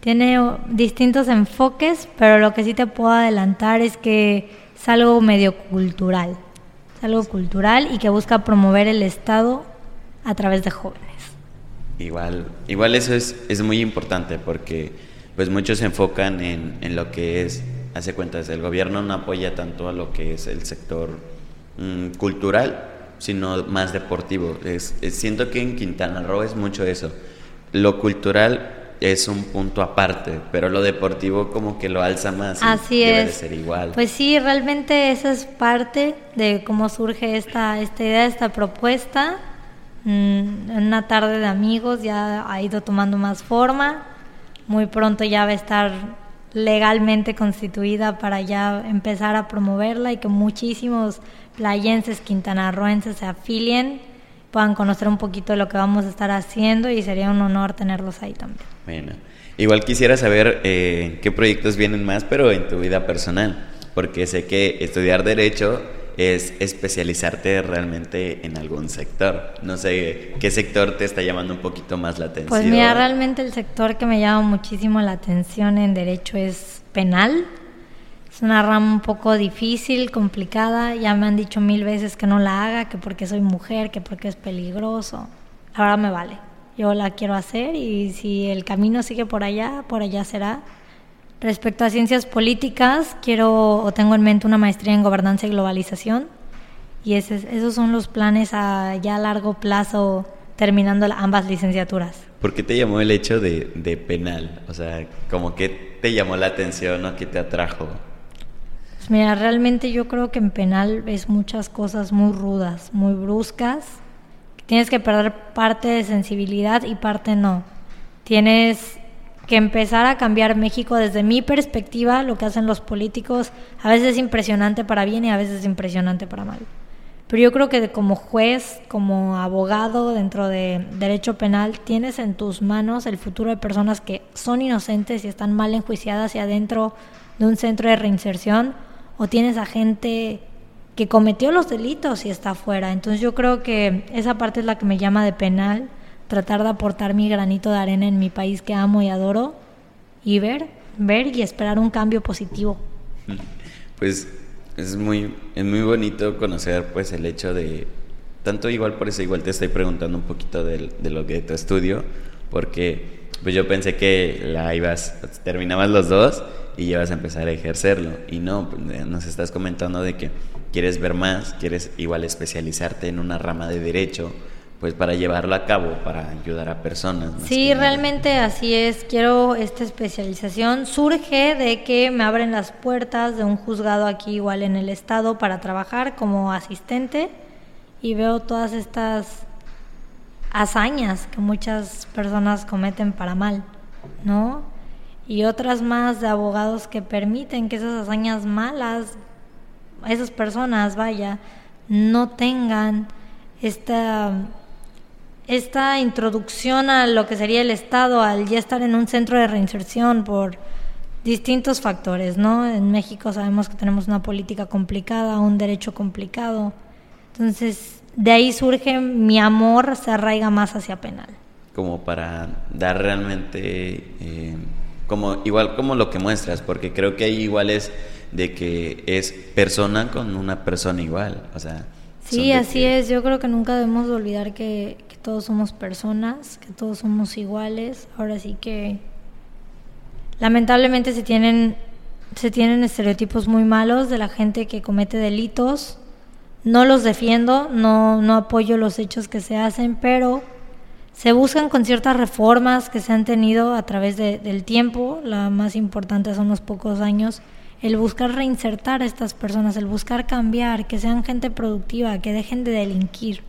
Tiene distintos enfoques, pero lo que sí te puedo adelantar es que es algo medio cultural. Es algo cultural y que busca promover el Estado a través de jóvenes.
Igual, igual eso es, es muy importante porque pues muchos se enfocan en, en lo que es hace cuentas, el gobierno no apoya tanto a lo que es el sector mm, cultural, sino más deportivo. Es, siento que en Quintana Roo es mucho eso. Lo cultural es un punto aparte, pero lo deportivo como que lo alza más.
Así
debe
es.
De ser igual.
Pues sí, realmente esa es parte de cómo surge esta, esta idea, esta propuesta. Mm, en una tarde de amigos ya ha ido tomando más forma. Muy pronto ya va a estar legalmente constituida para ya empezar a promoverla y que muchísimos playenses quintanarroenses se afilien, puedan conocer un poquito de lo que vamos a estar haciendo y sería un honor tenerlos ahí también.
Bueno, igual quisiera saber eh, qué proyectos vienen más, pero en tu vida personal, porque sé que estudiar derecho es especializarte realmente en algún sector. No sé qué sector te está llamando un poquito más la atención.
Pues mira, realmente el sector que me llama muchísimo la atención en derecho es penal. Es una rama un poco difícil, complicada. Ya me han dicho mil veces que no la haga, que porque soy mujer, que porque es peligroso. Ahora me vale. Yo la quiero hacer y si el camino sigue por allá, por allá será. Respecto a ciencias políticas, quiero o tengo en mente una maestría en gobernanza y globalización. Y esos son los planes a ya largo plazo, terminando ambas licenciaturas.
¿Por qué te llamó el hecho de, penal? O sea, ¿cómo que te llamó la atención o qué te atrajo?
Pues mira, realmente yo creo que en penal ves muchas cosas muy rudas, muy bruscas. Tienes que perder parte de sensibilidad y parte no. Tienes que empezar a cambiar México desde mi perspectiva, lo que hacen los políticos, a veces es impresionante para bien y a veces es impresionante para mal. Pero yo creo que como juez, como abogado dentro de derecho penal, tienes en tus manos el futuro de personas que son inocentes y están mal enjuiciadas y adentro de un centro de reinserción, o tienes a gente que cometió los delitos y está afuera. Entonces yo creo que esa parte es la que me llama de penal tratar de aportar mi granito de arena en mi país que amo y adoro y ver, ver y esperar un cambio positivo.
Pues es muy, es muy bonito conocer pues el hecho de, tanto igual por eso igual te estoy preguntando un poquito de, de lo que tu estudio, porque pues yo pensé que la ibas, terminabas los dos y ibas a empezar a ejercerlo. Y no, nos estás comentando de que quieres ver más, quieres igual especializarte en una rama de derecho pues para llevarlo a cabo, para ayudar a personas.
Sí, realmente así es. Quiero esta especialización. Surge de que me abren las puertas de un juzgado aquí igual en el estado para trabajar como asistente y veo todas estas hazañas que muchas personas cometen para mal, ¿no? Y otras más de abogados que permiten que esas hazañas malas, esas personas, vaya, no tengan esta esta introducción a lo que sería el Estado al ya estar en un centro de reinserción por distintos factores, ¿no? En México sabemos que tenemos una política complicada, un derecho complicado. Entonces, de ahí surge mi amor, se arraiga más hacia penal.
Como para dar realmente, eh, como igual como lo que muestras, porque creo que hay iguales de que es persona con una persona igual, o sea.
Sí, así es. Yo creo que nunca debemos olvidar que, todos somos personas, que todos somos iguales. Ahora sí que lamentablemente se tienen se tienen estereotipos muy malos de la gente que comete delitos. No los defiendo, no, no apoyo los hechos que se hacen, pero se buscan con ciertas reformas que se han tenido a través del tiempo. La más importante son los pocos años. El buscar reinsertar a estas personas, el buscar cambiar, que sean gente productiva, que dejen de delinquir.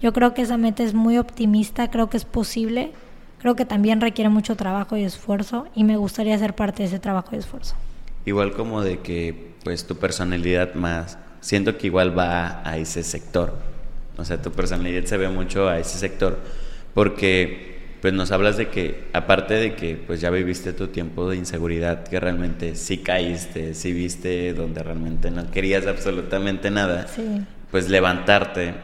Yo creo que esa meta es muy optimista, creo que es posible, creo que también requiere mucho trabajo y esfuerzo y me gustaría ser parte de ese trabajo y esfuerzo.
Igual como de que pues tu personalidad más, siento que igual va a ese sector, o sea, tu personalidad se ve mucho a ese sector, porque pues nos hablas de que aparte de que pues ya viviste tu tiempo de inseguridad, que realmente sí caíste, sí viste donde realmente no querías absolutamente nada, pues levantarte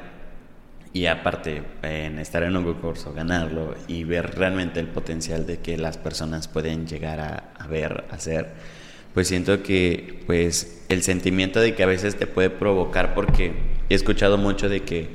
y aparte en estar en un concurso, ganarlo y ver realmente el potencial de que las personas pueden llegar a, ver, a hacer, pues siento que pues el sentimiento de que a veces te puede provocar porque he escuchado mucho de que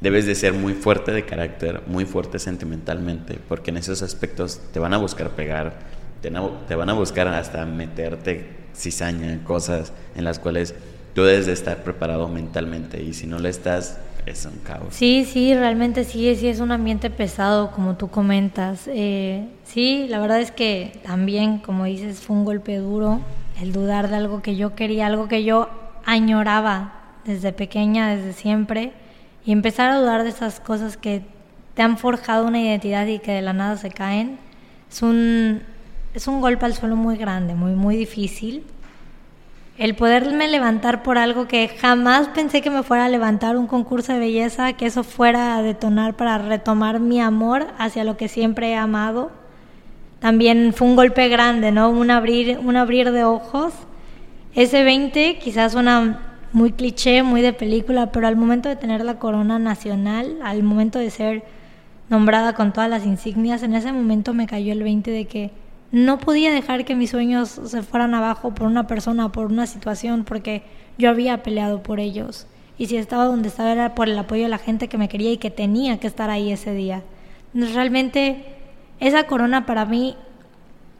debes de ser muy fuerte de carácter, muy fuerte sentimentalmente, porque en esos aspectos te van a buscar pegar, te, te van a buscar hasta meterte cizaña, cosas en las cuales tú debes de estar preparado mentalmente y si no lo estás, es un caos.
Sí, sí, realmente sí, sí es un ambiente pesado, como tú comentas. Eh, sí, la verdad es que también, como dices, fue un golpe duro el dudar de algo que yo quería, algo que yo añoraba desde pequeña, desde siempre, y empezar a dudar de esas cosas que te han forjado una identidad y que de la nada se caen. Es un, es un golpe al suelo muy grande, muy, muy difícil el poderme levantar por algo que jamás pensé que me fuera a levantar un concurso de belleza, que eso fuera a detonar para retomar mi amor hacia lo que siempre he amado. También fue un golpe grande, ¿no? Un abrir, un abrir de ojos. Ese 20 quizás suena muy cliché, muy de película, pero al momento de tener la corona nacional, al momento de ser nombrada con todas las insignias, en ese momento me cayó el 20 de que no podía dejar que mis sueños se fueran abajo por una persona, por una situación, porque yo había peleado por ellos. Y si estaba donde estaba era por el apoyo de la gente que me quería y que tenía que estar ahí ese día. Realmente esa corona para mí,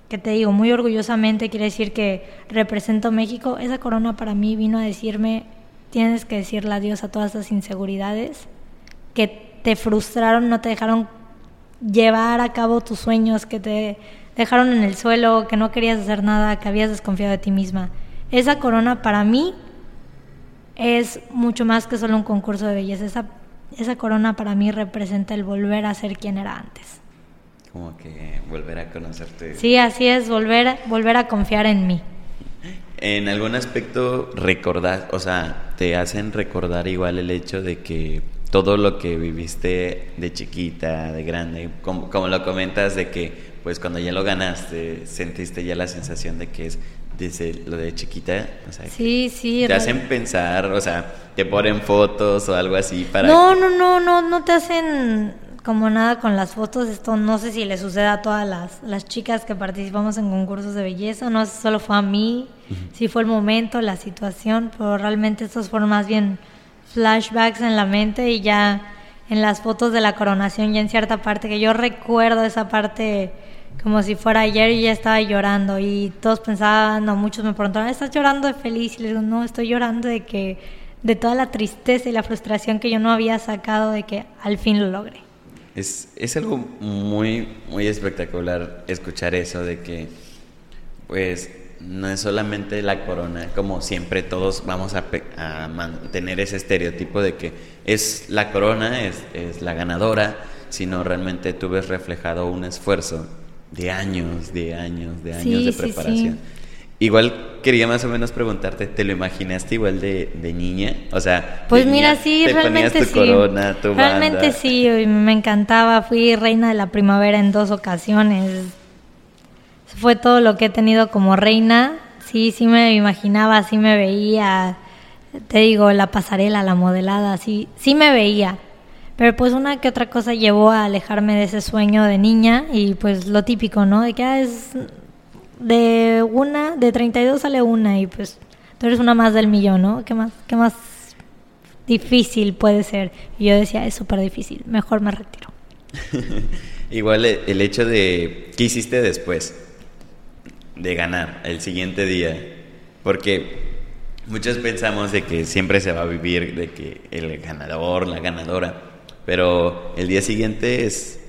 que te digo muy orgullosamente, quiere decir que represento México, esa corona para mí vino a decirme, tienes que decirle adiós a todas esas inseguridades que te frustraron, no te dejaron llevar a cabo tus sueños, que te dejaron en el suelo, que no querías hacer nada, que habías desconfiado de ti misma. Esa corona para mí es mucho más que solo un concurso de belleza. Esa, esa corona para mí representa el volver a ser quien era antes.
Como que volver a conocerte.
Sí, así es, volver, volver a confiar en mí.
En algún aspecto recordar, o sea, te hacen recordar igual el hecho de que todo lo que viviste de chiquita, de grande, como, como lo comentas, de que pues cuando ya lo ganaste, sentiste ya la sensación de que es desde lo de chiquita, o sea,
sí, sí,
te hacen pensar, o sea, te ponen fotos o algo así para
No, no, no, no, no te hacen como nada con las fotos, esto no sé si le sucede a todas las, las chicas que participamos en concursos de belleza, no sé si solo fue a mí, si fue el momento, la situación, pero realmente estos fueron más bien flashbacks en la mente y ya en las fotos de la coronación, ya en cierta parte, que yo recuerdo esa parte como si fuera ayer y ya estaba llorando y todos pensaban, no, muchos me preguntaron, ¿estás llorando de feliz? Y les digo, no, estoy llorando de que, de toda la tristeza y la frustración que yo no había sacado de que al fin lo logré.
Es, es algo muy, muy espectacular escuchar eso de que, pues, no es solamente la corona, como siempre todos vamos a, a mantener ese estereotipo de que es la corona, es, es la ganadora, sino realmente tú ves reflejado un esfuerzo de años, de años, de años de preparación. Igual quería más o menos preguntarte, ¿te lo imaginaste igual de, de niña? O sea,
pues mira, sí, realmente sí. Corona, tu realmente sí, me encantaba. Fui reina de la primavera en dos ocasiones. Fue todo lo que he tenido como reina. Sí, sí me imaginaba, sí me veía. Te digo, la pasarela, la modelada, sí, sí me veía. Pero pues una que otra cosa llevó a alejarme de ese sueño de niña y pues lo típico, ¿no? De que ah, es de una, de 32 sale una y pues tú eres una más del millón, ¿no? ¿Qué más, qué más difícil puede ser? Y yo decía, es súper difícil, mejor me retiro.
Igual el hecho de, ¿qué hiciste después de ganar el siguiente día? Porque muchos pensamos de que siempre se va a vivir de que el ganador, la ganadora, pero el día siguiente es...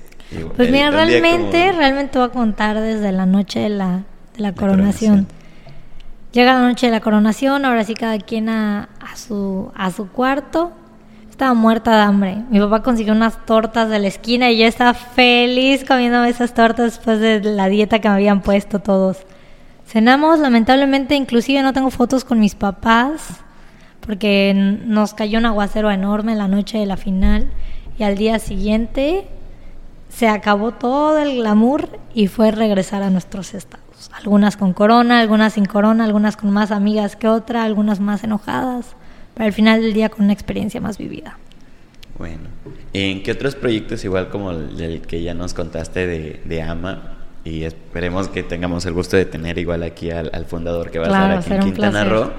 Pues mira, realmente, realmente voy a contar desde la noche de la, de la, coronación. Llega la noche de la coronación, ahora sí cada quien a, a, su, a su cuarto. Estaba muerta de hambre. Mi papá consiguió unas tortas de la esquina y yo estaba feliz comiendo esas tortas después de la dieta que me habían puesto todos. Cenamos, lamentablemente, inclusive no tengo fotos con mis papás porque nos cayó un aguacero enorme la noche de la final y al día siguiente se acabó todo el glamour y fue regresar a nuestros estados. Algunas con corona, algunas sin corona, algunas con más amigas que otra, algunas más enojadas, pero al final del día con una experiencia más vivida.
Bueno, ¿en qué otros proyectos, igual como el, que ya nos contaste de, AMA, y esperemos que tengamos el gusto de tener igual aquí al, fundador que va a estar aquí en Quintana Roo?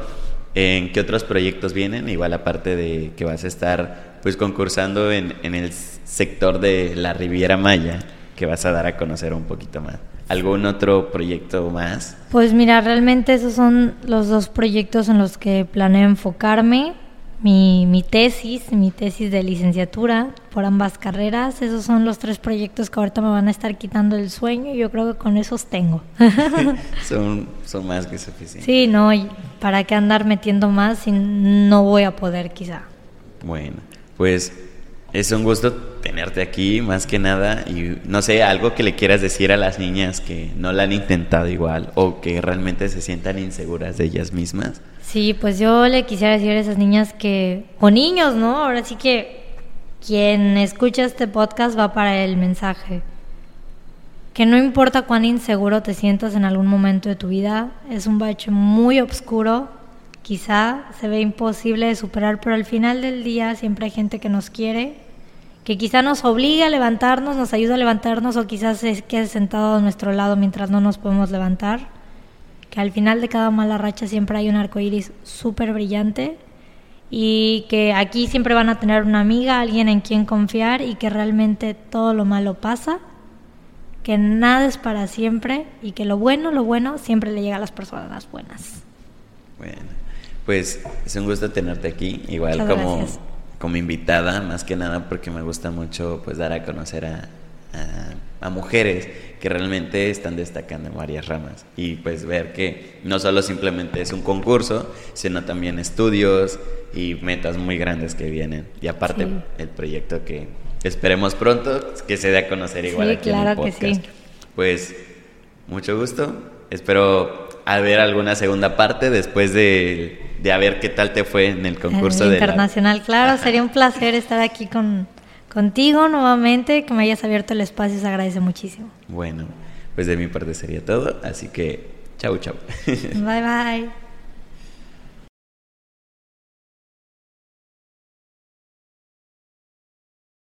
¿En qué otros proyectos vienen? Igual aparte de que vas a estar pues concursando en, en el sector de la Riviera Maya, que vas a dar a conocer un poquito más. ¿Algún otro proyecto más?
Pues mira, realmente esos son los dos proyectos en los que planeo enfocarme. mi, mi, tesis, mi tesis de licenciatura por ambas carreras. Esos son los tres proyectos que ahorita me van a estar quitando el sueño y yo creo que con esos tengo.
son, son más que suficientes.
Sí, no, ¿para qué andar metiendo más si no voy a poder quizá?
Bueno, pues es un gusto tenerte aquí, más que nada, y no sé, algo que le quieras decir a las niñas que no la han intentado igual o que realmente se sientan inseguras de ellas mismas.
Sí, pues yo le quisiera decir a esas niñas que, o niños, ¿no? Ahora sí que quien escucha este podcast va para el mensaje. Que no importa cuán inseguro te sientas en algún momento de tu vida, es un bache muy oscuro, quizá se ve imposible de superar, pero al final del día siempre hay gente que nos quiere, que quizá nos obliga a levantarnos, nos ayuda a levantarnos o quizás se quede sentado a nuestro lado mientras no nos podemos levantar que al final de cada mala racha siempre hay un arco iris súper brillante y que aquí siempre van a tener una amiga, alguien en quien confiar y que realmente todo lo malo pasa, que nada es para siempre y que lo bueno, lo bueno siempre le llega a las personas buenas.
Pues es un gusto tenerte aquí, igual como, como invitada, más que nada porque me gusta mucho pues dar a conocer a, a, mujeres que realmente están destacando en varias ramas y pues ver que no solo simplemente es un concurso, sino también estudios y metas muy grandes que vienen. Y aparte el proyecto que esperemos pronto que se dé a conocer igual aquí en el podcast. Pues mucho gusto. Espero a ver alguna segunda parte después de, de a ver qué tal te fue en el concurso
de internacional. Claro, sería un placer estar aquí con contigo nuevamente, que me hayas abierto el espacio, se agradece muchísimo.
Bueno, pues de mi parte sería todo, así que chau, chau.
Bye, bye.